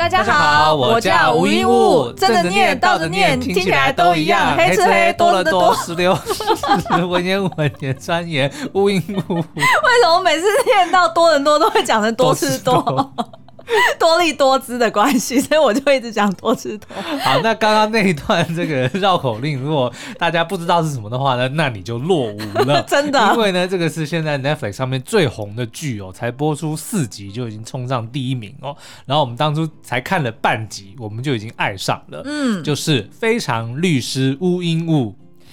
大家好，我叫吴英物，正着念，倒着念，听起来都一样，黑吃黑，多了多，石榴，文言文言专研吴英物。为什么每次念到多人多都会讲成多吃多？多 力多姿的关系，所以我就一直讲多吃多。好，那刚刚那一段这个绕口令，如果大家不知道是什么的话呢，那你就落伍了，真的。因为呢，这个是现在 Netflix 上面最红的剧哦，才播出四集就已经冲上第一名哦。然后我们当初才看了半集，我们就已经爱上了。嗯，就是《非常律师乌英禑》。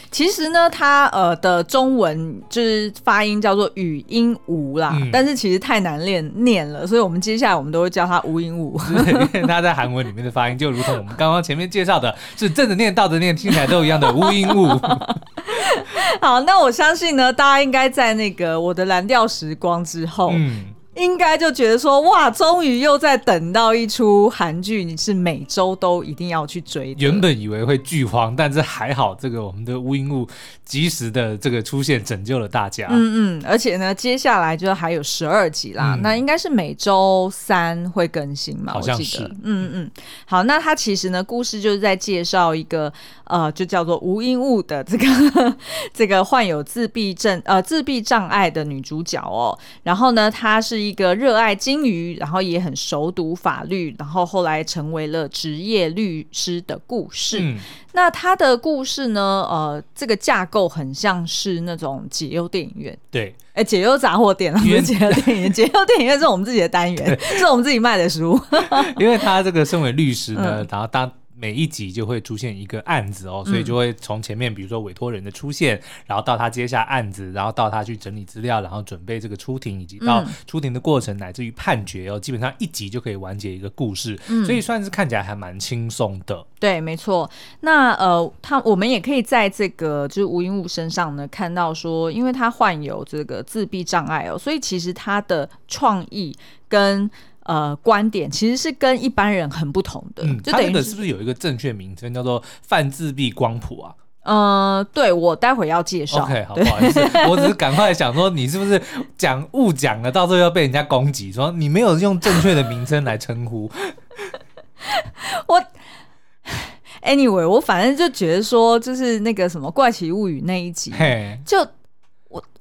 其实呢，它呃的中文就是发音叫做语音无啦，嗯、但是其实太难练念了，所以我们接下来我们都会叫它禹英禑。因为它在韩文里面的发音就如同我们刚刚前面介绍的，是正着念、倒着念，听起来都一样的无音无。好，那我相信呢，大家应该在那个我的蓝调时光之后。嗯应该就觉得说，哇，终于又在等到一出韩剧，你是每周都一定要去追。原本以为会剧荒，但是还好，这个我们的禹英物及时的这个出现，拯救了大家。嗯嗯，而且呢，接下来就还有十二集啦，嗯、那应该是每周三会更新嘛？好像是。嗯嗯，好，那它其实呢，故事就是在介绍一个呃，就叫做吴英物的这个 这个患有自闭症呃自闭障碍的女主角哦，然后呢，她是。一个热爱金鱼，然后也很熟读法律，然后后来成为了职业律师的故事。嗯、那他的故事呢？呃，这个架构很像是那种解忧电影院。对，哎，解忧杂货店啊，不是解忧电影院，解忧电影院是我们自己的单元，是我们自己卖的书。因为他这个身为律师呢，嗯、然后当。每一集就会出现一个案子哦，所以就会从前面，比如说委托人的出现，嗯、然后到他接下案子，然后到他去整理资料，然后准备这个出庭，以及到出庭的过程，乃至于判决哦，基本上一集就可以完结一个故事，嗯、所以算是看起来还蛮轻松的。对，没错。那呃，他我们也可以在这个就是吴英武身上呢看到说，因为他患有这个自闭障碍哦，所以其实他的创意跟呃，观点其实是跟一般人很不同的。嗯，他那个是不是有一个正确名称叫做泛自闭光谱啊？呃，对，我待会要介绍。OK，好，不好意思，我只是赶快想说，你是不是讲误讲了，到最后要被人家攻击，说你没有用正确的名称来称呼 我。Anyway，我反正就觉得说，就是那个什么《怪奇物语》那一集.就。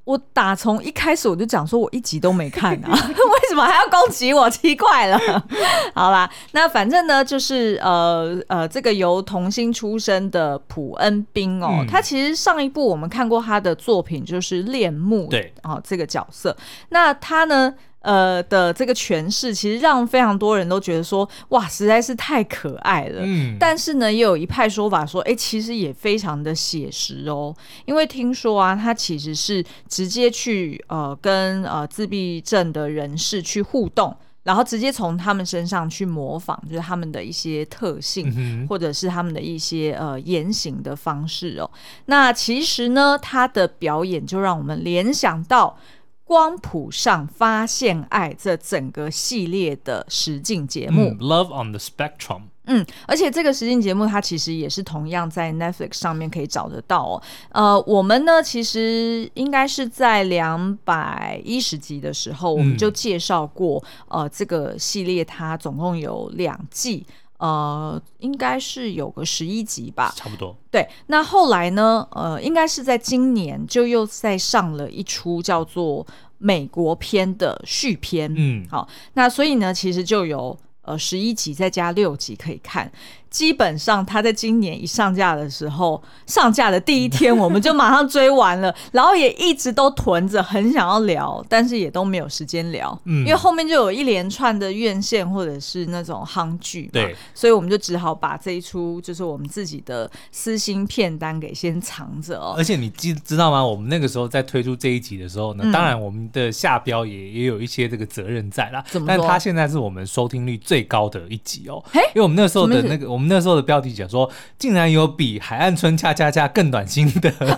我打从一开始我就讲说，我一集都没看啊，为什么还要攻击我？奇怪了。好啦，那反正呢，就是呃呃，这个由童星出身的普恩兵哦，嗯、他其实上一部我们看过他的作品就是《恋慕》对哦，这个角色，那他呢？呃的这个诠释，其实让非常多人都觉得说，哇，实在是太可爱了。嗯，但是呢，也有一派说法说，哎，其实也非常的写实哦。因为听说啊，他其实是直接去呃跟呃自闭症的人士去互动，然后直接从他们身上去模仿，就是他们的一些特性，嗯、或者是他们的一些呃言行的方式哦。那其实呢，他的表演就让我们联想到。光谱上发现爱这整个系列的实境节目，嗯，Love on the Spectrum。嗯，而且这个实境节目它其实也是同样在 Netflix 上面可以找得到哦。呃，我们呢其实应该是在两百一十集的时候，我们就介绍过，嗯、呃，这个系列它总共有两季。呃，应该是有个十一集吧，差不多。对，那后来呢？呃，应该是在今年就又再上了一出叫做美国篇的续篇。嗯，好，那所以呢，其实就有呃十一集再加六集可以看。基本上，他在今年一上架的时候，上架的第一天，我们就马上追完了，然后也一直都囤着，很想要聊，但是也都没有时间聊，嗯，因为后面就有一连串的院线或者是那种夯剧，对，所以我们就只好把这一出就是我们自己的私心片单给先藏着哦。而且你知知道吗？我们那个时候在推出这一集的时候呢，嗯、当然我们的下标也也有一些这个责任在啦，怎么？但他现在是我们收听率最高的一集哦，嘿因为我们那时候的那个我们。那时候的标题解说，竟然有比《海岸村恰恰恰》更暖心的哦，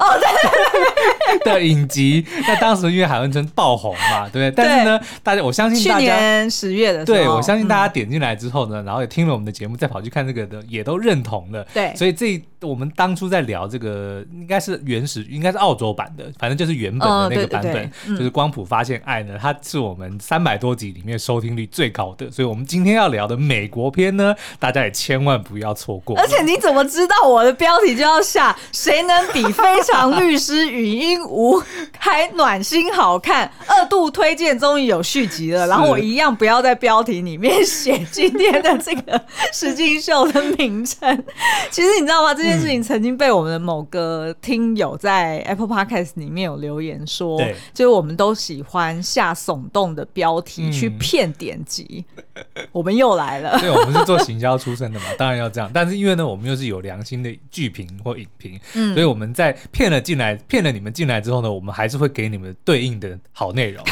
对 的影集。那当时因为《海岸村》爆红嘛，对不对？但是呢，大家我相信大家去年十月的时候，对，我相信大家点进来之后呢，然后也听了我们的节目，再跑去看这个的，也都认同了。对，所以这我们当初在聊这个，应该是原始，应该是澳洲版的，反正就是原本的那个版本，哦、对对对就是光谱发现爱呢，它是我们三百多集里面收听率最高的，所以我们今天要聊的美国片呢，大家也千万不要错过。而且你怎么知道我的标题就要下谁能比非常律师语音无还暖心好看？二度推荐终于有续集了，然后我一样不要在标题里面写今天的这个实境秀的名称。其实你知道吗？这件事情曾经被我们的某个听友在 Apple Podcast 里面有留言说，就是我们都喜欢下耸动的标题去骗点击。我们又来了，对，我们是做行销出身的嘛，当然要这样。但是因为呢，我们又是有良心的剧评或影评，嗯，所以我们在骗了进来、骗了你们进来之后呢，我们还是会给你们对应的好内容，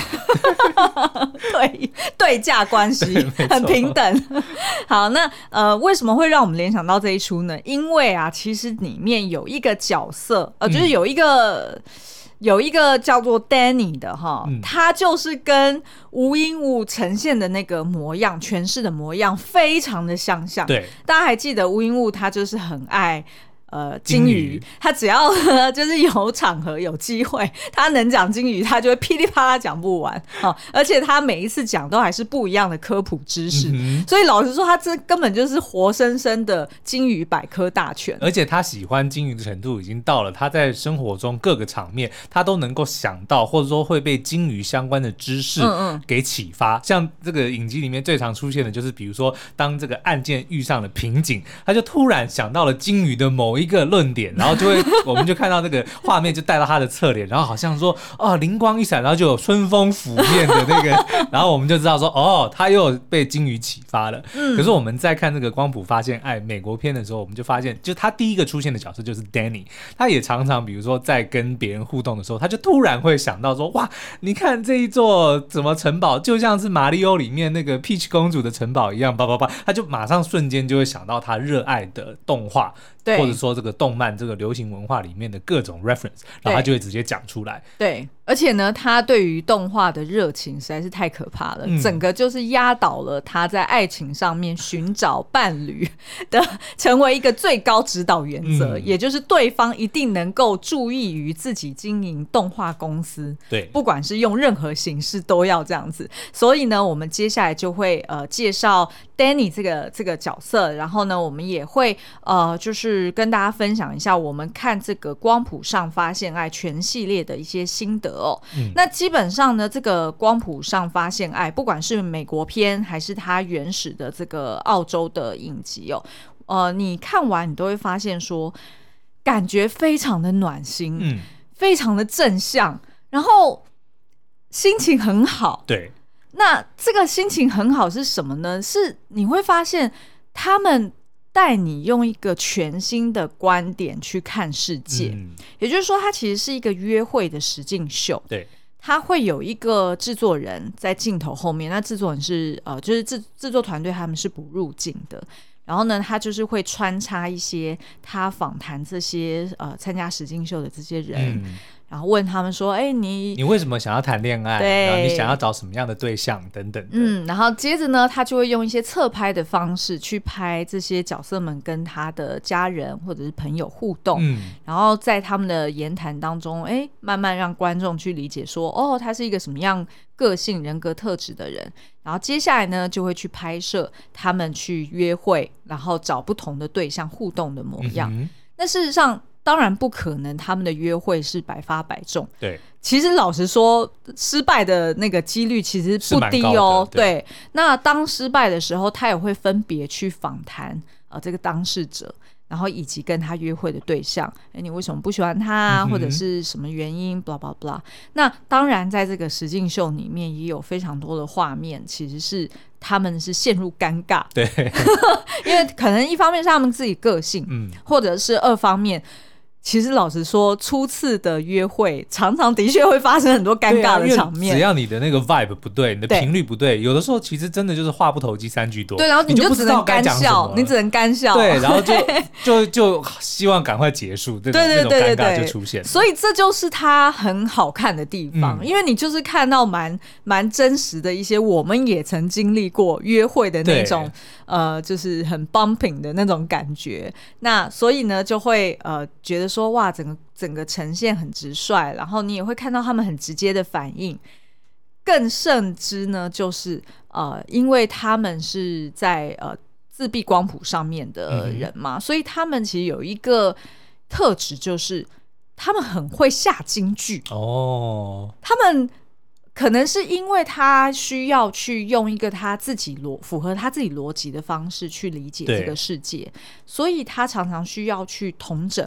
对对价关系很平等。好，那呃，为什么会让我们联想到这一出呢？因为啊，其实里面有一个角色，呃，就是有一个。嗯有一个叫做 Danny 的哈，嗯、他就是跟吴英武呈现的那个模样、诠释的模样非常的相像。对，大家还记得吴英武，他就是很爱。呃，金鱼，他只要 就是有场合有机会，他能讲金鱼，他就会噼里啪啦讲不完。好，而且他每一次讲都还是不一样的科普知识，嗯、所以老实说，他这根本就是活生生的金鱼百科大全。而且他喜欢金鱼的程度已经到了，他在生活中各个场面，他都能够想到，或者说会被金鱼相关的知识给启发。嗯嗯，像这个影集里面最常出现的就是，比如说当这个案件遇上了瓶颈，他就突然想到了金鱼的某一。一个论点，然后就会，我们就看到那个画面，就带到他的侧脸，然后好像说，哦，灵光一闪，然后就有春风拂面的那个，然后我们就知道说，哦，他又被金鱼启发了。嗯，可是我们在看这个光谱发现爱美国片的时候，我们就发现，就他第一个出现的角色就是 Danny，他也常常，比如说在跟别人互动的时候，他就突然会想到说，哇，你看这一座什么城堡，就像是马里奥里面那个 Peach 公主的城堡一样，叭叭叭，他就马上瞬间就会想到他热爱的动画。对，或者说这个动漫、这个流行文化里面的各种 reference，然后他就会直接讲出来。对。而且呢，他对于动画的热情实在是太可怕了，嗯、整个就是压倒了他在爱情上面寻找伴侣的成为一个最高指导原则，嗯、也就是对方一定能够注意于自己经营动画公司，对，不管是用任何形式都要这样子。所以呢，我们接下来就会呃介绍 Danny 这个这个角色，然后呢，我们也会呃就是跟大家分享一下我们看这个光谱上发现爱全系列的一些心得。哦，嗯、那基本上呢，这个光谱上发现爱，不管是美国片还是它原始的这个澳洲的影集哦，呃，你看完你都会发现说，感觉非常的暖心，嗯，非常的正向，然后心情很好。对，那这个心情很好是什么呢？是你会发现他们。带你用一个全新的观点去看世界，嗯、也就是说，它其实是一个约会的实境秀。对，它会有一个制作人在镜头后面，那制作人是呃，就是制制作团队他们是不入镜的。然后呢，他就是会穿插一些他访谈这些呃参加实境秀的这些人。嗯然后问他们说：“哎，你你为什么想要谈恋爱？然后你想要找什么样的对象等等。”嗯，然后接着呢，他就会用一些侧拍的方式去拍这些角色们跟他的家人或者是朋友互动。嗯，然后在他们的言谈当中，哎，慢慢让观众去理解说：“哦，他是一个什么样个性、人格特质的人。”然后接下来呢，就会去拍摄他们去约会，然后找不同的对象互动的模样。嗯。那事实上。当然不可能，他们的约会是百发百中。对，其实老实说，失败的那个几率其实不低哦。对，对，那当失败的时候，他也会分别去访谈呃这个当事者，然后以及跟他约会的对象。哎，你为什么不喜欢他啊？嗯。或者是什么原因？blah blah blah。那当然，在这个实境秀里面也有非常多的画面，其实是他们是陷入尴尬。对，因为可能一方面是他们自己个性，嗯，或者是二方面。其实老实说，初次的约会常常的确会发生很多尴尬的场面。啊、只要你的那个 vibe 不对，你的频率不对，对有的时候其实真的就是话不投机三句多。对，然后你就只能干笑，你，你只能干笑。对，然后就 就就希望赶快结束，对对对对对，就出现。所以这就是它很好看的地方，嗯、因为你就是看到蛮蛮真实的一些，我们也曾经历过约会的那种，呃，就是很 bumping 的那种感觉。那所以呢，就会呃觉得说。哇，整个整个呈现很直率，然后你也会看到他们很直接的反应。更甚之呢，就是呃，因为他们是在呃自闭光谱上面的人嘛，嗯、所以他们其实有一个特质，就是他们很会下金句哦。他们可能是因为他需要去用一个他自己逻符合他自己逻辑的方式去理解这个世界，所以他常常需要去同整。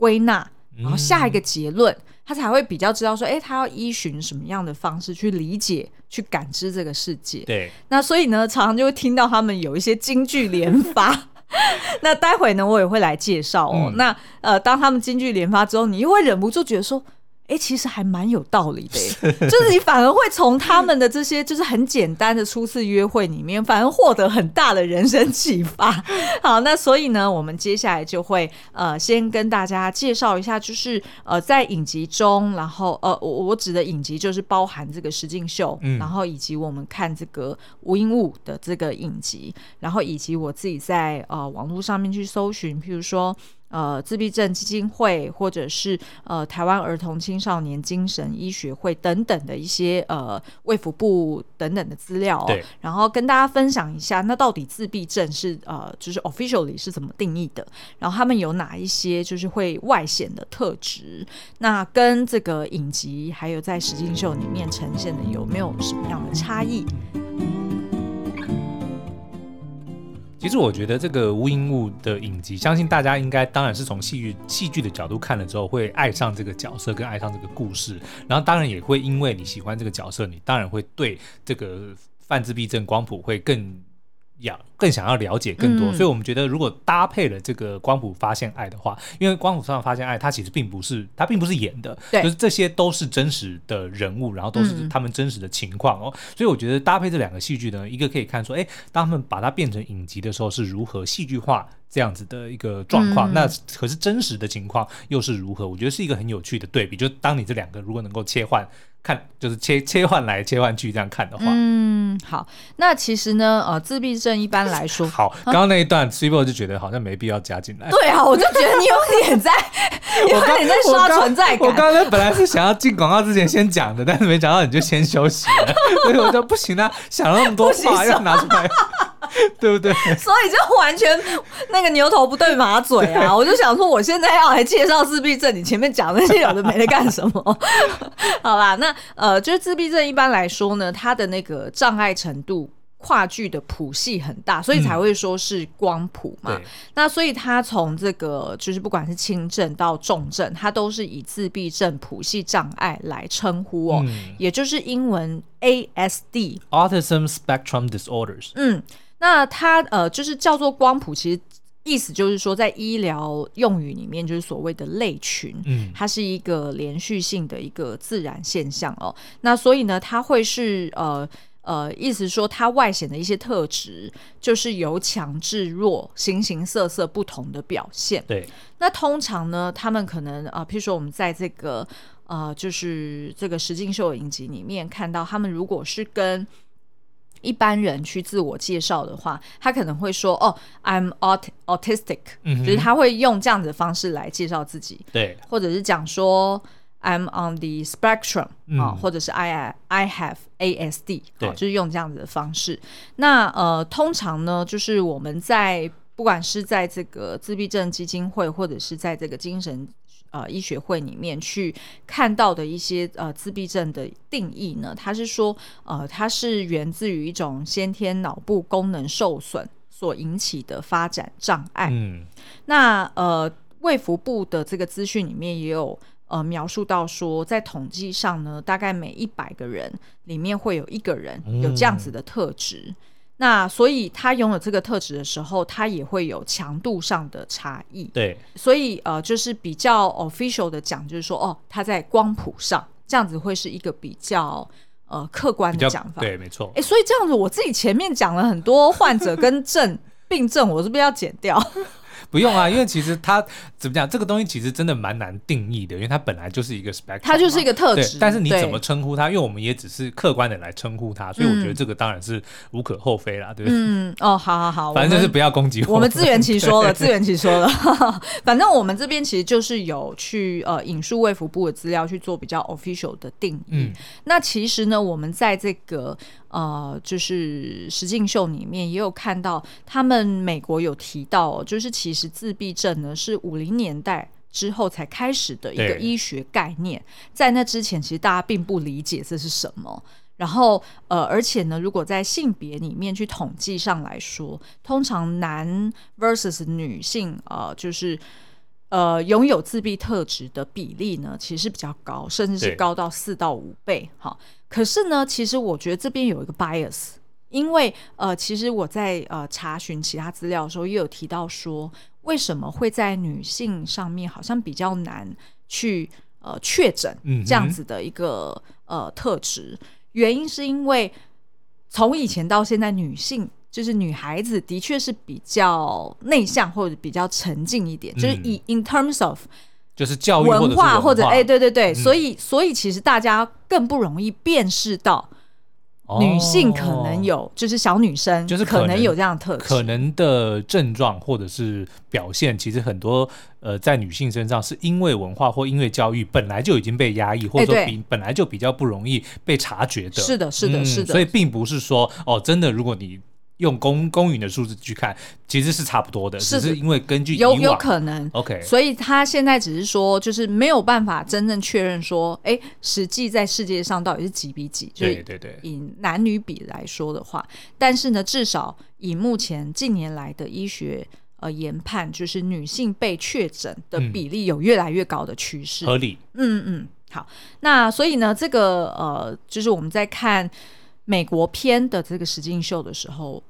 归纳，然后下一个结论，嗯、他才会比较知道说，哎，他要依循什么样的方式去理解、去感知这个世界。对，那所以呢，常常就会听到他们有一些金句连发。那待会呢，我也会来介绍哦。嗯、那呃，当他们金句连发之后，你又会忍不住觉得说。哎、欸，其实还蛮有道理的，是 就是你反而会从他们的这些就是很简单的初次约会里面，反而获得很大的人生启发。好，那所以呢，我们接下来就会呃，先跟大家介绍一下，就是呃，在影集中，然后呃，我我指的影集就是包含这个实境秀，嗯、然后以及我们看这个吴英武的这个影集，然后以及我自己在呃网络上面去搜寻，譬如说。呃，自闭症基金会，或者是呃台湾儿童青少年精神医学会等等的一些呃卫福部等等的资料，然后跟大家分享一下，那到底自闭症是呃就是 officially 是怎么定义的？然后他们有哪一些就是会外显的特质？那跟这个影集还有在实境秀里面呈现的有没有什么样的差异？其实我觉得这个无影物的影集，相信大家应该当然是从戏剧戏剧的角度看了之后，会爱上这个角色跟爱上这个故事，然后当然也会因为你喜欢这个角色，你当然会对这个泛自闭症光谱会更。要更想要了解更多，嗯、所以我们觉得，如果搭配了这个光谱发现爱的话，因为光谱上发现爱，它其实并不是，它并不是演的，对就是这些都是真实的人物，然后都是他们真实的情况哦。嗯、所以我觉得搭配这两个戏剧呢，一个可以看出，哎，当他们把它变成影集的时候，是如何戏剧化这样子的一个状况。嗯、那可是真实的情况又是如何？我觉得是一个很有趣的对比。就当你这两个如果能够切换。看，就是切切换来切换去这样看的话，嗯，好，那其实呢，呃，自闭症一般来说，好，刚刚那一段 Cibo 就觉得好像没必要加进来。对啊，我就觉得你有点在，有点在刷存在感。我刚刚本来是想要进广告之前先讲的，但是没想到你就先休息了，所以我就不行了，想了那么多话要拿出来。对不对？所以就完全那个牛头不对马嘴啊！我就想说，我现在要来介绍自闭症，你前面讲那些有的没的干什么？好啦，那呃，就是自闭症一般来说呢，它的那个障碍程度跨距的谱系很大，所以才会说是光谱嘛。嗯、那所以它从这个就是不管是轻症到重症，它都是以自闭症谱系障碍来称呼哦，嗯、也就是英文 ASD（Autism Spectrum Disorders）。嗯。那它呃，就是叫做光谱，其实意思就是说，在医疗用语里面，就是所谓的类群，嗯，它是一个连续性的一个自然现象哦。那所以呢，它会是呃呃，意思说它外显的一些特质，就是由强至弱，形形色色不同的表现。对，那通常呢，他们可能啊、呃，譬如说我们在这个呃，就是这个实境秀影集里面看到，他们如果是跟一般人去自我介绍的话，他可能会说：“哦，I'm aut autistic。”嗯，就是他会用这样子的方式来介绍自己。对，或者是讲说 “I'm on the spectrum”、嗯、啊，或者是 “I I have ASD”，对、啊，就是用这样子的方式。那呃，通常呢，就是我们在不管是在这个自闭症基金会，或者是在这个精神。呃，医学会里面去看到的一些呃自闭症的定义呢，它是说呃，它是源自于一种先天脑部功能受损所引起的发展障碍。嗯，那呃，卫福部的这个资讯里面也有呃描述到说，在统计上呢，大概每一百个人里面会有一个人有这样子的特质。嗯那所以他拥有这个特质的时候，他也会有强度上的差异。对，所以呃，就是比较 official 的讲，就是说哦，他在光谱上这样子会是一个比较呃客观的讲法。对，没错。哎、欸，所以这样子，我自己前面讲了很多患者跟症 病症，我是不是要剪掉？不用啊，因为其实它怎么讲，这个东西其实真的蛮难定义的，因为它本来就是一个 spectrum，它就是一个特质。但是你怎么称呼它？因为我们也只是客观的来称呼它，所以我觉得这个当然是无可厚非啦，对不对？嗯，哦，好好好，反正就是不要攻击我。我们自圆其说了，自圆其说了。反正我们这边其实就是有去呃引述卫福部的资料去做比较 official 的定义。嗯，那其实呢，我们在这个。呃，就是实境秀里面也有看到，他们美国有提到，就是其实自闭症呢是五零年代之后才开始的一个医学概念，在那之前其实大家并不理解这是什么。然后呃，而且呢，如果在性别里面去统计上来说，通常男 versus 女性，呃，就是呃拥有自闭特质的比例呢，其实是比较高，甚至是高到四到五倍，哈。可是呢，其实我觉得这边有一个 bias，因为呃，其实我在呃查询其他资料的时候，也有提到说，为什么会在女性上面好像比较难去呃确诊这样子的一个、嗯、呃特质？原因是因为从以前到现在，女性就是女孩子的确是比较内向或者比较沉静一点，嗯、就是以 in terms of。就是教育文化或者哎、欸，对对对，嗯、所以所以其实大家更不容易辨识到女性可能有，哦、就是小女生就是可能有这样的特质，可能的症状或者是表现，其实很多呃在女性身上是因为文化或因为教育本来就已经被压抑，或者说比本来就比较不容易被察觉的。是的，是的，是的。所以并不是说哦，真的，如果你。用公公允的数字去看，其实是差不多的，只是因为根据有有可能，OK，所以他现在只是说，就是没有办法真正确认说，哎，实际在世界上到底是几比几？对对对，以男女比来说的话，但是呢，至少以目前近年来的医学呃研判，就是女性被确诊的比例有越来越高的趋势，合理。嗯嗯，好，那所以呢，这个呃，就是我们在看。美国篇的这个实境秀的时候，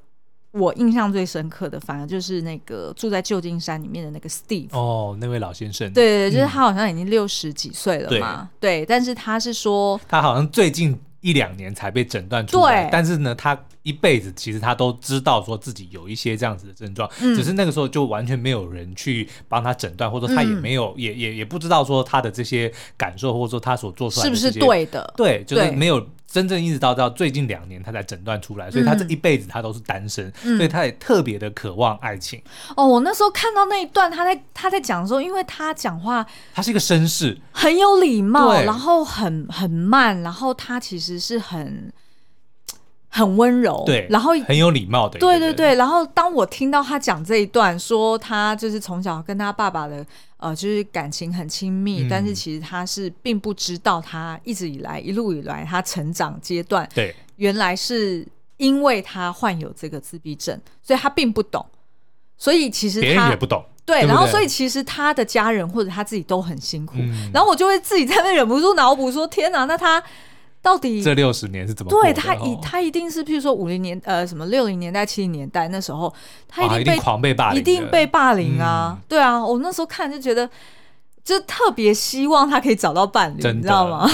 我印象最深刻的，反而就是那个住在旧金山里面的那个 Steve 哦，那位老先生，对对，就是他好像已经六十几岁了嘛，嗯、对，但是他是说他好像最近一两年才被诊断出来，对。但是呢，他一辈子其实他都知道说自己有一些这样子的症状，嗯、只是那个时候就完全没有人去帮他诊断，或者说他也没有，嗯、也也也不知道说他的这些感受，或者说他所做出来的是不是对的，对，就是没有。真正一直到到最近两年，他才诊断出来，所以他这一辈子他都是单身，嗯、所以他也特别的渴望爱情。哦，我那时候看到那一段，他在他在讲的时候，因为他讲话，他是一个绅士，很有礼貌，然后很很慢，然后他其实是很。很温柔，对，然后很有礼貌的，对对对。然后当我听到他讲这一段，说他就是从小跟他爸爸的呃，就是感情很亲密，嗯、但是其实他是并不知道他一直以来一路以来他成长阶段，对，原来是因为他患有这个自闭症，所以他并不懂，所以其实他别人也不懂，对。然后所以其实他的家人或者他自己都很辛苦，嗯、然后我就会自己在那忍不住脑补说：天哪，那他。到底这六十年是怎么？对他一他一定是，譬如说五零年呃什么六零年代七零年代那时候，他一定被、啊、一定狂被霸凌，一定被霸凌啊！嗯、对啊，我那时候看就觉得，就特别希望他可以找到伴侣，你知道吗？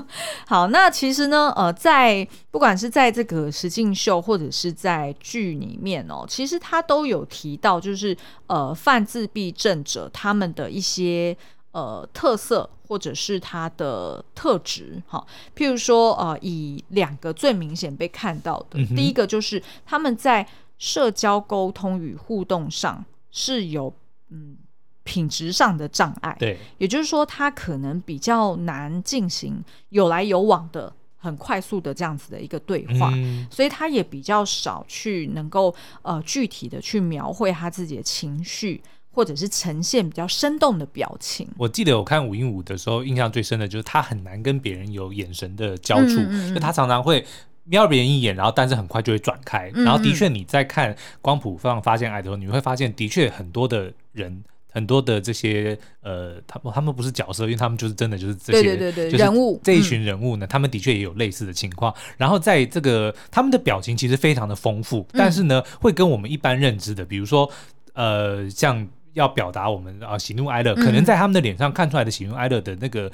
好，那其实呢，呃，在不管是在这个实境秀或者是在剧里面哦，其实他都有提到，就是呃犯自闭症者他们的一些。呃，特色或者是他的特质，哈，譬如说，呃，以两个最明显被看到的，嗯、第一个就是他们在社交沟通与互动上是有嗯品质上的障碍，对，也就是说，他可能比较难进行有来有往的很快速的这样子的一个对话，嗯、所以他也比较少去能够呃具体的去描绘他自己的情绪。或者是呈现比较生动的表情。我记得我看五音五的时候，印象最深的就是他很难跟别人有眼神的交触，嗯嗯嗯，就他常常会瞄别人一眼，然后但是很快就会转开。嗯嗯，然后的确你在看光谱上发现爱的时候，你会发现的确很多的人。很多的这些呃，他们他们不是角色，因为他们就是真的就是这些对对对对人物这一群人物呢，嗯、他们的确也有类似的情况。然后在这个他们的表情其实非常的丰富，嗯、但是呢，会跟我们一般认知的，比如说呃，像要表达我们啊喜怒哀乐，嗯、可能在他们的脸上看出来的喜怒哀乐的那个。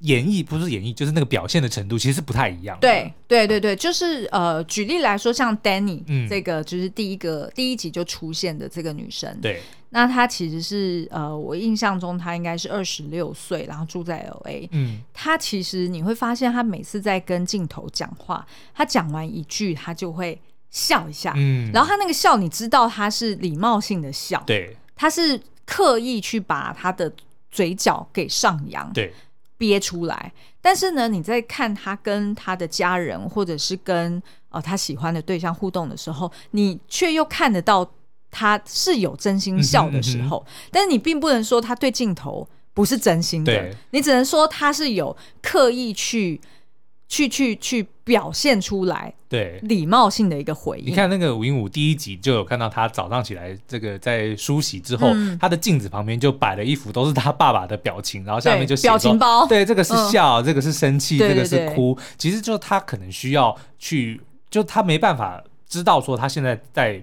演绎不是演绎，就是那个表现的程度，其实是不太一样。对对对对，就是呃，举例来说，像 Danny、嗯、这个，就是第一个第一集就出现的这个女生。对，那她其实是呃，我印象中她应该是二十六岁，然后住在 LA。嗯，她其实你会发现，她每次在跟镜头讲话，她讲完一句，她就会笑一下。嗯，然后他那个笑，你知道他是礼貌性的笑。对，他是刻意去把他的嘴角给上扬。对。憋出来，但是呢，你在看他跟他的家人，或者是跟呃他喜欢的对象互动的时候，你却又看得到他是有真心笑的时候，嗯哼嗯哼，但是你并不能说他对镜头不是真心的，你只能说他是有刻意去。去去去表现出来，对礼貌性的一个回应。你看那个禹英禑第一集就有看到他早上起来，这个在梳洗之后，嗯、他的镜子旁边就摆了一幅都是他爸爸的表情，然后下面就写表情包，对，这个是笑，嗯、这个是生气，对对对这个是哭。其实就他可能需要去，就他没办法知道说他现在在。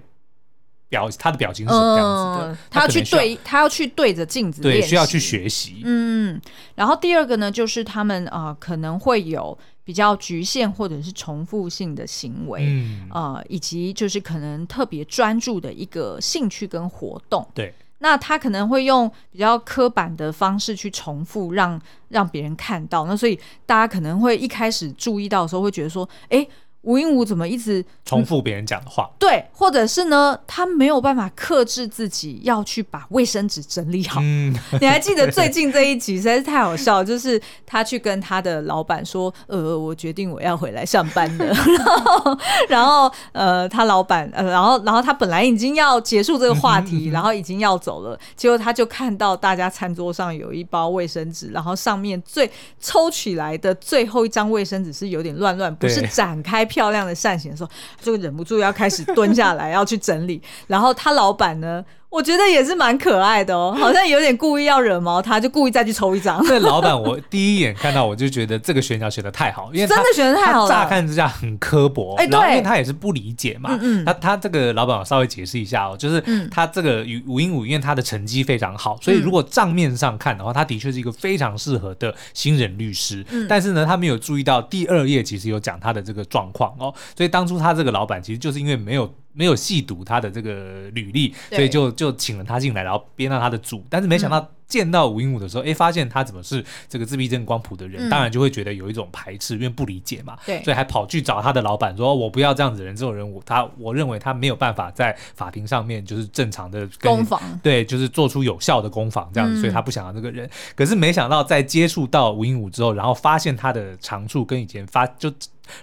表他的表情是什么样子的？嗯、他要去对，他要去对着镜子，对，需要去学习。嗯，然后第二个呢，就是他们啊、呃，可能会有比较局限或者是重复性的行为，呃，以及就是可能特别专注的一个兴趣跟活动。对，那他可能会用比较刻板的方式去重复让，让让别人看到。那所以大家可能会一开始注意到的时候，会觉得说，哎。禹英武怎么一直重复别人讲的话？对，或者是呢，他没有办法克制自己要去把卫生纸整理好。嗯，你还记得最近这一集实在是太好笑，就是他去跟他的老板说：“呃，我决定我要回来上班了。”然后，然后呃，他老板呃，然后，然后他本来已经要结束这个话题，然后已经要走了，结果他就看到大家餐桌上有一包卫生纸，然后上面最抽起来的最后一张卫生纸是有点乱乱，不是展开。漂亮的扇形的时候，就忍不住要开始蹲下来要去整理，然后他老板呢？我觉得也是蛮可爱的哦，好像有点故意要惹毛他，就故意再去抽一张。那老板，我第一眼看到我就觉得这个选角选的太好，因为真的选的太好了。乍看之下很刻薄，哎，对，因为他也是不理解嘛。嗯，他他这个老板，我稍微解释一下哦，就是他这个禹禹英五，因为他的成绩非常好，所以如果账面上看的话，他的确是一个非常适合的新人律师。嗯，但是呢，他没有注意到第二页其实有讲他的这个状况哦，所以当初他这个老板其实就是因为没有。没有细读他的这个履历，所以就就请了他进来，然后编到他的组。但是没想到见到吴英武的时候，哎、嗯，发现他怎么是这个自闭症光谱的人，嗯、当然就会觉得有一种排斥，因为不理解嘛。对，所以还跑去找他的老板说：“我不要这样子的人，这种人我他我认为他没有办法在法庭上面就是正常的攻防，对，就是做出有效的攻防这样子，嗯、所以他不想要这个人。可是没想到在接触到吴英武之后，然后发现他的长处跟以前发就。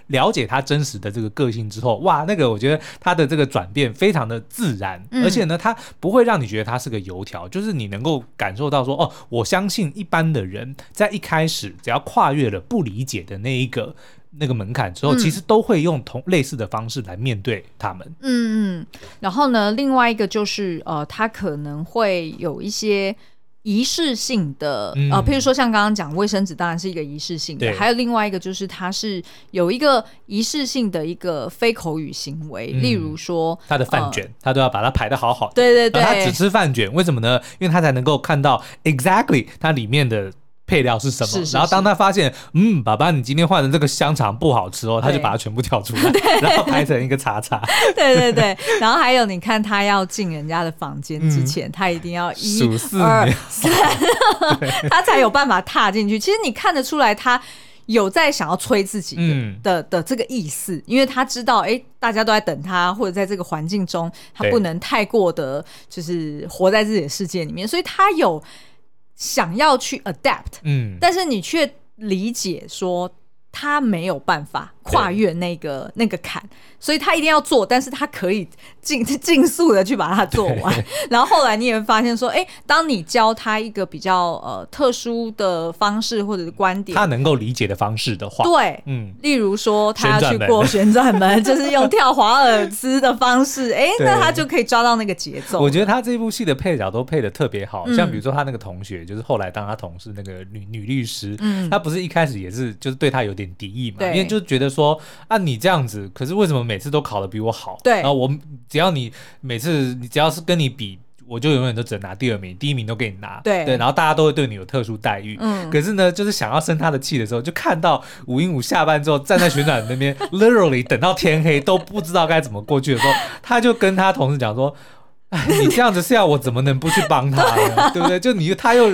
了解他真实的这个个性之后，哇，那个我觉得他的这个转变非常的自然，嗯、而且呢，他不会让你觉得他是个油条，就是你能够感受到说，哦，我相信一般的人在一开始只要跨越了不理解的那一个那个门槛之后，嗯、其实都会用同类似的方式来面对他们。嗯嗯，然后呢，另外一个就是呃，他可能会有一些。仪式性的啊、嗯呃，譬如说像刚刚讲卫生纸，当然是一个仪式性的。对还有另外一个就是，它是有一个仪式性的一个非口语行为，嗯、例如说他的饭卷，他、呃、都要把它排的好好的。对对对，他只吃饭卷，为什么呢？因为他才能够看到 exactly 它里面的。配料是什么？是是是，然后当他发现，嗯，爸爸，你今天换的这个香肠不好吃哦，他就把它全部挑出来，然后拍成一个叉叉。对对对，然后还有，你看他要进人家的房间之前，嗯、他一定要一二三，他才有办法踏进去。其实你看得出来，他有在想要催自己的、嗯、的的这个意思，因为他知道，哎，大家都在等他，或者在这个环境中，他不能太过的，就是活在自己的世界里面，所以他有。想要去 adapt，嗯，但是你却理解说他没有办法跨越那个那个坎，所以他一定要做，但是他可以尽 尽速的去把它做完。然后后来你也会发现说，哎，当你教他一个比较呃特殊的方式或者是观点，他能够理解的方式的话，对，嗯，例如说他要去过旋转门，就是用跳华尔兹的方式，哎，那他就可以抓到那个节奏。我觉得他这部戏的配角都配的特别好，像比如说他那个同学，就是后来当他同事那个女女律师，嗯，他不是一开始也是就是对他有点敌意嘛，因为就觉得说啊你这样子，可是为什么每次都考的比我好？对，然后我只要你每次你只要是跟你比。我就永远都只能拿第二名，第一名都给你拿。对对，然后大家都会对你有特殊待遇。嗯，可是呢，就是想要生他的气的时候，就看到五英五下班之后站在旋转那边，literally 等到天黑都不知道该怎么过去的时候，他就跟他同事讲说：“哎，你这样子是要我怎么能不去帮他呢？对不对？就你他又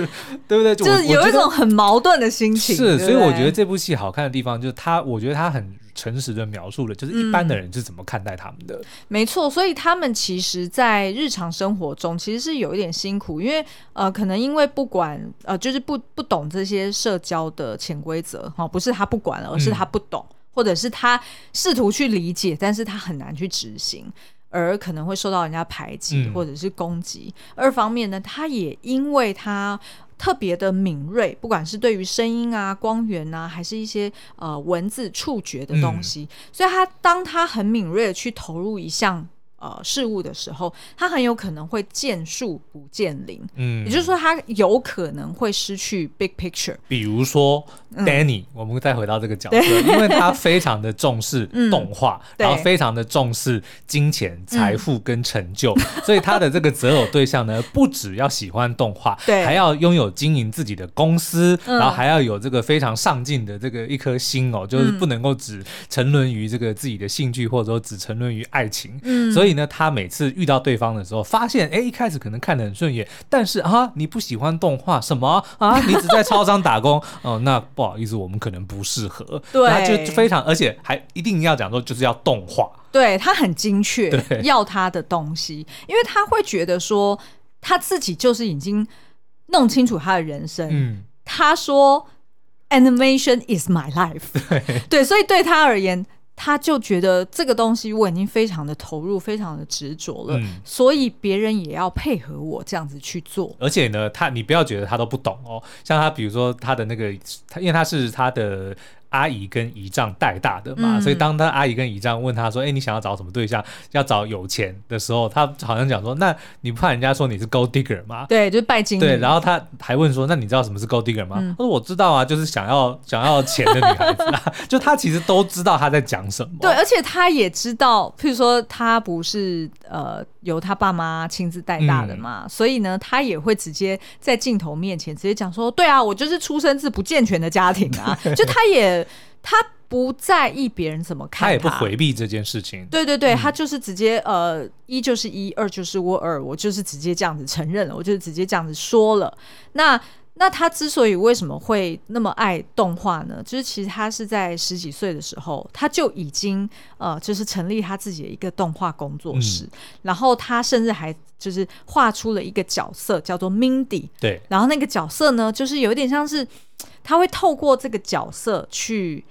对不对？就，是有一种很矛盾的心情。是，所以我觉得这部戏好看的地方就是他，我觉得他很。诚实的描述了，就是一般的人是怎么看待他们的。嗯、没错，所以他们其实，在日常生活中其实是有一点辛苦，因为呃，可能因为不管呃，就是不不懂这些社交的潜规则哈，不是他不管了，而是他不懂，嗯、或者是他试图去理解，但是他很难去执行，而可能会受到人家排挤或者是攻击。嗯、二方面呢，他也因为他。特别的敏锐，不管是对于声音啊、光源啊，还是一些呃文字触觉的东西，嗯、所以他当他很敏锐的去投入一项。呃，事物的时候，他很有可能会见树不见林，嗯，也就是说，他有可能会失去 big picture。比如说 Danny，我们再回到这个角色，因为他非常的重视 动画，然后非常的重视金钱、财富跟成就，所以他的这个择偶对象呢，不只要喜欢动画，对，还要拥有经营自己的公司，然后还要有这个非常上进的这个一颗心哦，就是不能够只沉沦于这个自己的兴趣，或者说只沉沦于爱情，嗯，所以。呢，他每次遇到对方的时候，发现哎，一开始可能看得很顺眼，但是啊，你不喜欢动画什么啊？你只在超商打工 哦，那不好意思，我们可能不适合。对，他就非常，而且还一定要讲说，就是要动画。对，他很精确，要他的东西，因为他会觉得说他自己就是已经弄清楚他的人生。嗯，他说，Animation is my life。对，对，所以对他而言。他就觉得这个东西我已经非常的投入，非常的执着了，嗯、所以别人也要配合我这样子去做。而且呢，他你不要觉得他都不懂哦，像他比如说他的那个，他因为他是他的。阿姨跟姨丈带大的嘛，嗯、所以当他阿姨跟姨丈问他说：“哎、欸，你想要找什么对象？要找有钱的时候，他好像讲说：那你不怕人家说你是 gold digger 吗？对，就是拜金。对，然后他还问说：那你知道什么是 gold digger 吗？嗯、他说：我知道啊，就是想要 想要钱的女孩子啊。就他其实都知道他在讲什么。对，而且他也知道，譬如说他不是呃。由他爸妈亲自带大的嘛，嗯、所以呢，他也会直接在镜头面前直接讲说：“对啊，我就是出生自不健全的家庭啊。”就他也他不在意别人怎么看他，他也不回避这件事情。对对对，嗯、他就是直接呃，一就是一，二就是我二，我就是直接这样子承认了，我就是直接这样子说了。那。那他之所以为什么会那么爱动画呢？就是其实他是在十几岁的时候，他就已经呃，就是成立他自己的一个动画工作室，嗯、然后他甚至还就是画出了一个角色叫做 Mindy。对，然后那个角色呢，就是有点像是他会透过这个角色去。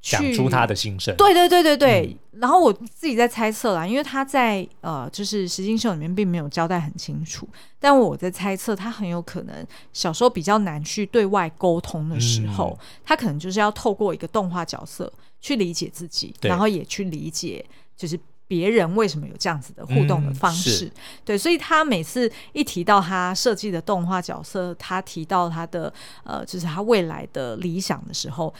讲出他的心声，对对对对对。嗯、然后我自己在猜测啦，因为他在呃，就是石金秀里面并没有交代很清楚，但我在猜测他很有可能小时候比较难去对外沟通的时候，嗯、他可能就是要透过一个动画角色去理解自己，然后也去理解就是别人为什么有这样子的互动的方式。嗯、对，所以他每次一提到他设计的动画角色，他提到他的呃，就是他未来的理想的时候。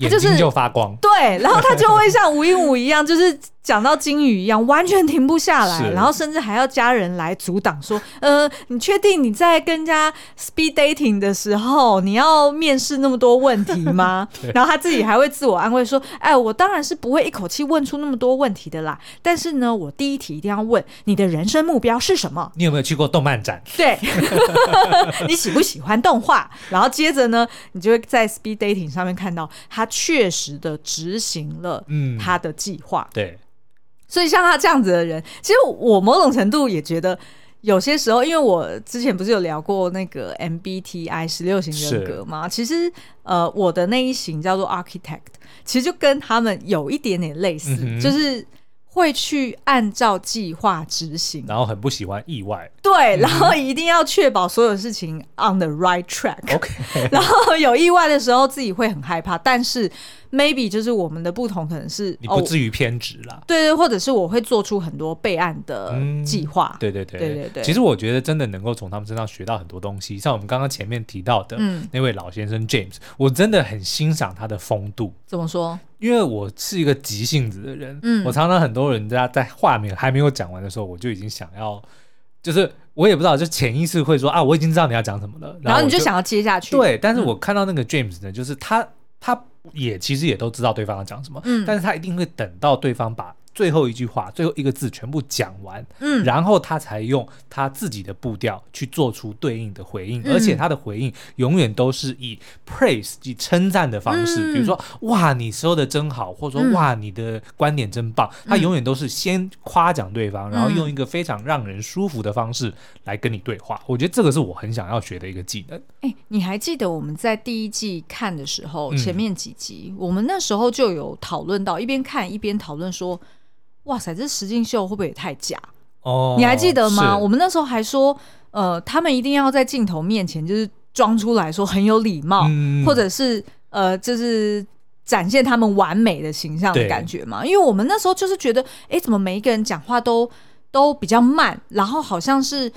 眼睛就发光，对，然后他就会像吴英武一样，就是。讲到金鱼一样，完全停不下来，然后甚至还要家人来阻挡，说：“呃，你确定你在跟人家 speed dating 的时候，你要面试那么多问题吗？”然后他自己还会自我安慰说：“哎，我当然是不会一口气问出那么多问题的啦。但是呢，我第一题一定要问你的人生目标是什么？你有没有去过动漫展？对，你喜不喜欢动画？然后接着呢，你就会在 speed dating 上面看到他确实的执行了嗯他的计划。嗯”对。所以像他这样子的人，其实我某种程度也觉得有些时候，因为我之前不是有聊过那个 MBTI 十六型人格吗？其实，呃，我的那一型叫做 Architect，其实就跟他们有一点点类似，嗯、就是。会去按照计划执行，然后很不喜欢意外。对，然后一定要确保所有事情 on the right track。OK，然后有意外的时候自己会很害怕，但是 maybe 就是我们的不同，可能是你不至于偏执啦。哦，对对，或者是我会做出很多备案的计划。嗯、对对对对对对。其实我觉得真的能够从他们身上学到很多东西，像我们刚刚前面提到的那位老先生 James，我真的很欣赏他的风度。怎么说？因为我是一个急性子的人，嗯，我常常很多人家在话没还没有讲完的时候，我就已经想要，就是我也不知道，就潜意识会说啊，我已经知道你要讲什么了，然后，你就想要接下去。对，但是我看到那个 James 呢，就是他他也其实也都知道对方要讲什么，嗯，但是他一定会等到对方把。最后一句话，最后一个字全部讲完，嗯，然后他才用他自己的步调去做出对应的回应，嗯、而且他的回应永远都是以 praise 以称赞的方式，嗯、比如说哇，你说的真好，或者说哇，你的观点真棒，嗯、他永远都是先夸奖对方，然后用一个非常让人舒服的方式来跟你对话。我觉得这个是我很想要学的一个技能。哎，你还记得我们在第一季看的时候，前面几集，嗯、我们那时候就有讨论到，一边看一边讨论说。哇塞，这实境秀会不会也太假？哦，你还记得吗？我们那时候还说，呃，他们一定要在镜头面前就是装出来说很有礼貌，嗯、或者是呃，就是展现他们完美的形象的感觉嘛。因为我们那时候就是觉得，哎，怎么每一个人讲话都都比较慢，然后好像是。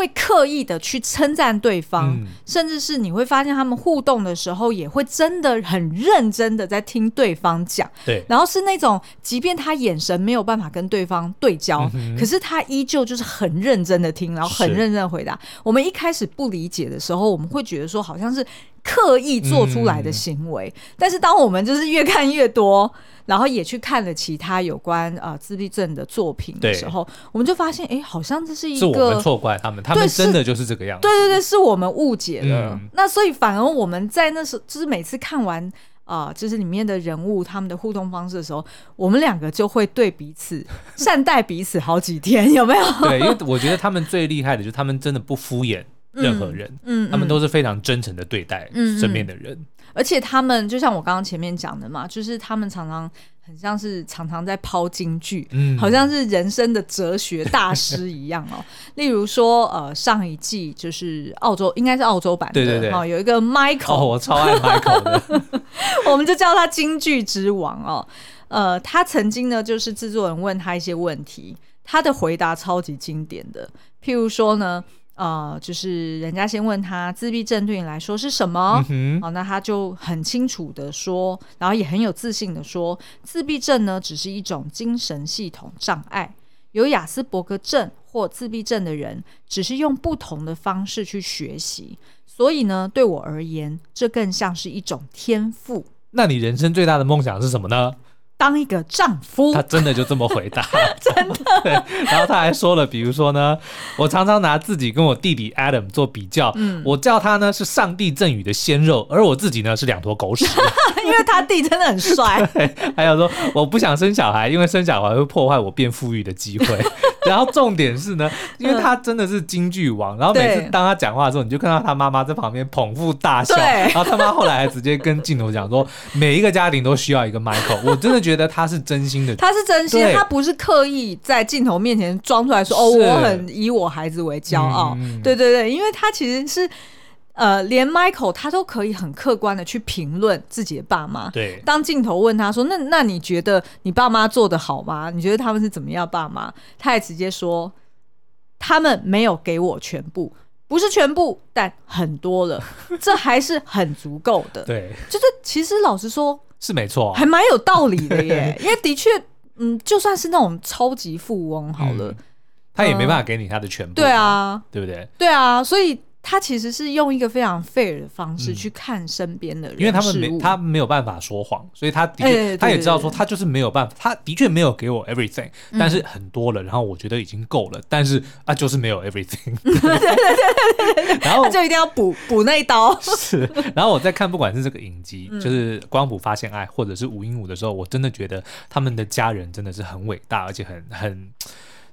会刻意的去称赞对方，嗯、甚至是你会发现他们互动的时候，也会真的很认真的在听对方讲。对，然后是那种，即便他眼神没有办法跟对方对焦，嗯、可是他依旧就是很认真的听，然后很认真的回答。我们一开始不理解的时候，我们会觉得说好像是刻意做出来的行为，嗯、但是当我们就是越看越多。然后也去看了其他有关呃自闭症的作品的时候，我们就发现，哎，好像这是一个我们错怪他们，他们真的就是这个样子。对对对，是我们误解了。嗯、那所以反而我们在那时候，就是每次看完啊、呃，就是里面的人物他们的互动方式的时候，我们两个就会对彼此善待彼此好几天，有没有？对，因为我觉得他们最厉害的就是他们真的不敷衍任何人，嗯，嗯他们都是非常真诚的对待身边的人。而且他们就像我刚刚前面讲的嘛，就是他们常常很像是常常在抛金句，嗯，好像是人生的哲学大师一样哦。例如说，呃，上一季就是澳洲，应该是澳洲版的，对对对，有一个 Michael，哦，我超爱 Michael 的，我们就叫他金句之王哦。呃，他曾经呢，就是制作人问他一些问题，他的回答超级经典的，譬如说呢。呃，就是人家先问他自闭症对你来说是什么？嗯哼，哦，那他就很清楚的说，然后也很有自信的说，自闭症呢只是一种精神系统障碍，有雅斯伯格症或自闭症的人只是用不同的方式去学习，所以呢，对我而言，这更像是一种天赋。那你人生最大的梦想是什么呢？当一个丈夫，他真的就这么回答，真的。对，然后他还说了，比如说呢，我常常拿自己跟我弟弟 Adam 做比较，嗯，我叫他呢是上帝赠予的鲜肉，而我自己呢是两坨狗屎，因为他弟真的很帅。对，还有说我不想生小孩，因为生小孩会破坏我变富裕的机会。然后重点是呢，因为他真的是京剧王，然后每次当他讲话的时候，你就看到他妈妈在旁边捧腹大笑，然后他妈后来还直接跟镜头讲说，每一个家庭都需要一个 Michael，我真的觉得。觉得他是真心的，他是真心，他不是刻意在镜头面前装出来说哦，我很以我孩子为骄傲。嗯、对对对，因为他其实是呃，连 Michael 他都可以很客观的去评论自己的爸妈。对，当镜头问他说：“那那你觉得你爸妈做的好吗？你觉得他们是怎么样爸妈？”他也直接说：“他们没有给我全部，不是全部，但很多了，这还是很足够的。”对，就是其实老实说。是没错，还蛮有道理的耶。因为的确，嗯，就算是那种超级富翁好了，他也没办法给你他的全部。对啊，对不对？对啊，所以。他其实是用一个非常 fair 的方式去看身边的人，因为他们没他没有办法说谎，所以他的确他也知道说他就是没有办法，他的确没有给我 everything，但是很多了，然后我觉得已经够了，但是啊就是没有 everything，对对对对对，然后他就一定要补补那一刀。是，然后我在看不管是这个影集，就是光谱发现爱，或者是五英五的时候，我真的觉得他们的家人真的是很伟大，而且很很。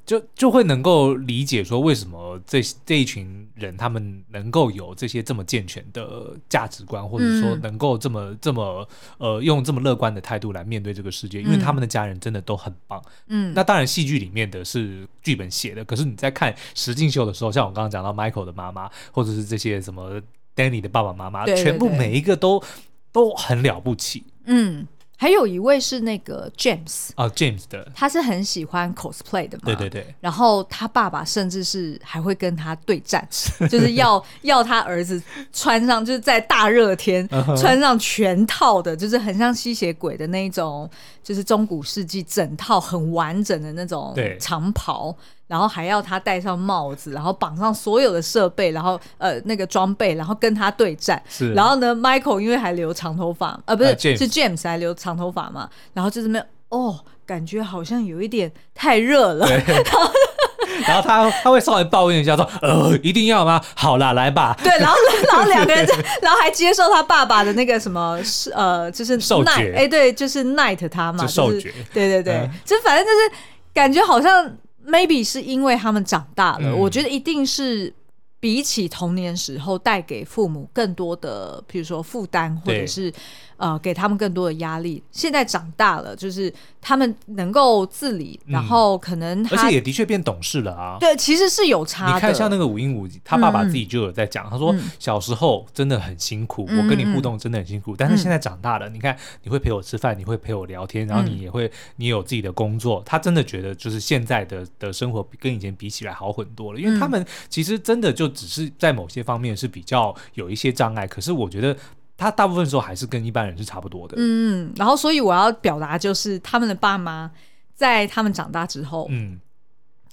就就会能够理解说，为什么这这一群人他们能够有这些这么健全的价值观，或者说能够这么这么呃用这么乐观的态度来面对这个世界，因为他们的家人真的都很棒。嗯，那当然戏剧里面的是剧本写的，可是你在看实境秀的时候，像我刚刚讲到 Michael 的妈妈，或者是这些什么 Danny 的爸爸妈妈，对对对，全部每一个都都很了不起。嗯。还有一位是那个 James 啊，James 的，他是很喜欢 cosplay 的嘛，对对对。然后他爸爸甚至是还会跟他对战，就是要要他儿子穿上，就是在大热天穿上全套的，就是很像吸血鬼的那一种，就是中古世纪整套很完整的那种长袍。然后还要他戴上帽子，然后绑上所有的设备，然后呃那个装备，然后跟他对战。是。然后呢，Michael 因为还留长头发，呃不是、uh, James. 是 James 还留长头发嘛，然后就是没有哦，感觉好像有一点太热了。然后 然后他他会稍微抱怨一下说，呃一定要吗？好啦，来吧。对，然后然后 两个人就，然后还接受他爸爸的那个什么呃就是 Night 哎对，就是 Night 他嘛，受决。对对对，嗯、就反正就是感觉好像。Maybe 是因为他们长大了，嗯、我觉得一定是比起童年时候带给父母更多的，比如说负担，或者是。呃，给他们更多的压力。现在长大了，就是他们能够自理，嗯、然后可能而且也的确变懂事了啊。对，其实是有差的。你看，像那个禹英禑，他爸爸自己就有在讲，嗯、他说小时候真的很辛苦，嗯、我跟你互动真的很辛苦。嗯、但是现在长大了，嗯、你看你会陪我吃饭，你会陪我聊天，然后你也会，你有自己的工作。他真的觉得，就是现在的的生活跟以前比起来好很多了。因为他们其实真的就只是在某些方面是比较有一些障碍，可是我觉得。他大部分时候还是跟一般人是差不多的。嗯，然后所以我要表达就是，他们的爸妈在他们长大之后，嗯。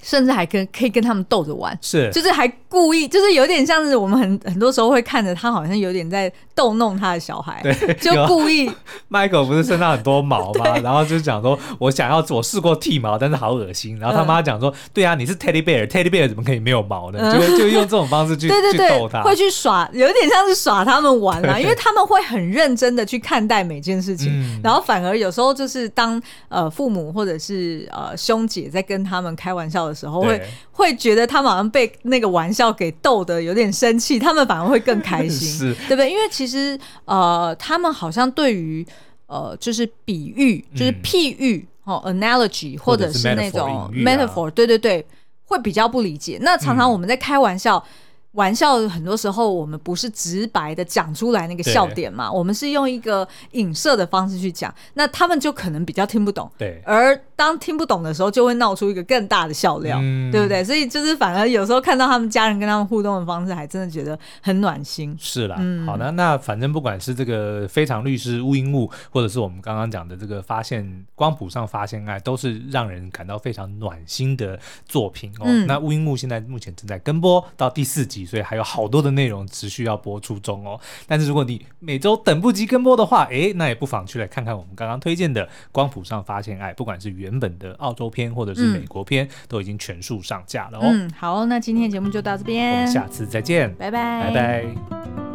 甚至还跟可以跟他们逗着玩，是，就是还故意，就是有点像是我们很很多时候会看着他，好像有点在逗弄他的小孩，对，就故意。Michael 不是身上很多毛吗？然后就讲说，我想要我试过剃毛，但是好恶心。然后他妈讲说，嗯、对啊，你是 Teddy Bear，Teddy Bear 怎么可以没有毛呢？嗯、就就用这种方式去 对对对去逗他，会去耍，有点像是耍他们玩啊，因为他们会很认真的去看待每件事情，嗯、然后反而有时候就是当呃父母或者是呃兄姐在跟他们开玩笑的时候会会觉得他们好像被那个玩笑给逗得有点生气，他们反而会更开心，是对不对？因为其实呃，他们好像对于呃，就是比喻，就是譬喻哦，analogy 或者是那种 metaphor，对对对，会比较不理解。那常常我们在开玩笑。嗯玩笑很多时候我们不是直白的讲出来那个笑点嘛，我们是用一个影射的方式去讲，那他们就可能比较听不懂。对，而当听不懂的时候，就会闹出一个更大的笑料，嗯、对不对？所以就是反而有时候看到他们家人跟他们互动的方式，还真的觉得很暖心。是啦，嗯、好的，那反正不管是这个非常律师乌英禑，或者是我们刚刚讲的这个发现光谱上发现爱，都是让人感到非常暖心的作品哦。嗯、那乌英禑现在目前正在跟播到第四集。所以还有好多的内容持续要播出中哦。但是如果你每周等不及跟播的话，诶，那也不妨去来看看我们刚刚推荐的《光谱上发现爱》，不管是原本的澳洲片或者是美国片，嗯、都已经全数上架了哦。嗯，好，那今天节目就到这边，我们下次再见，拜拜，拜拜。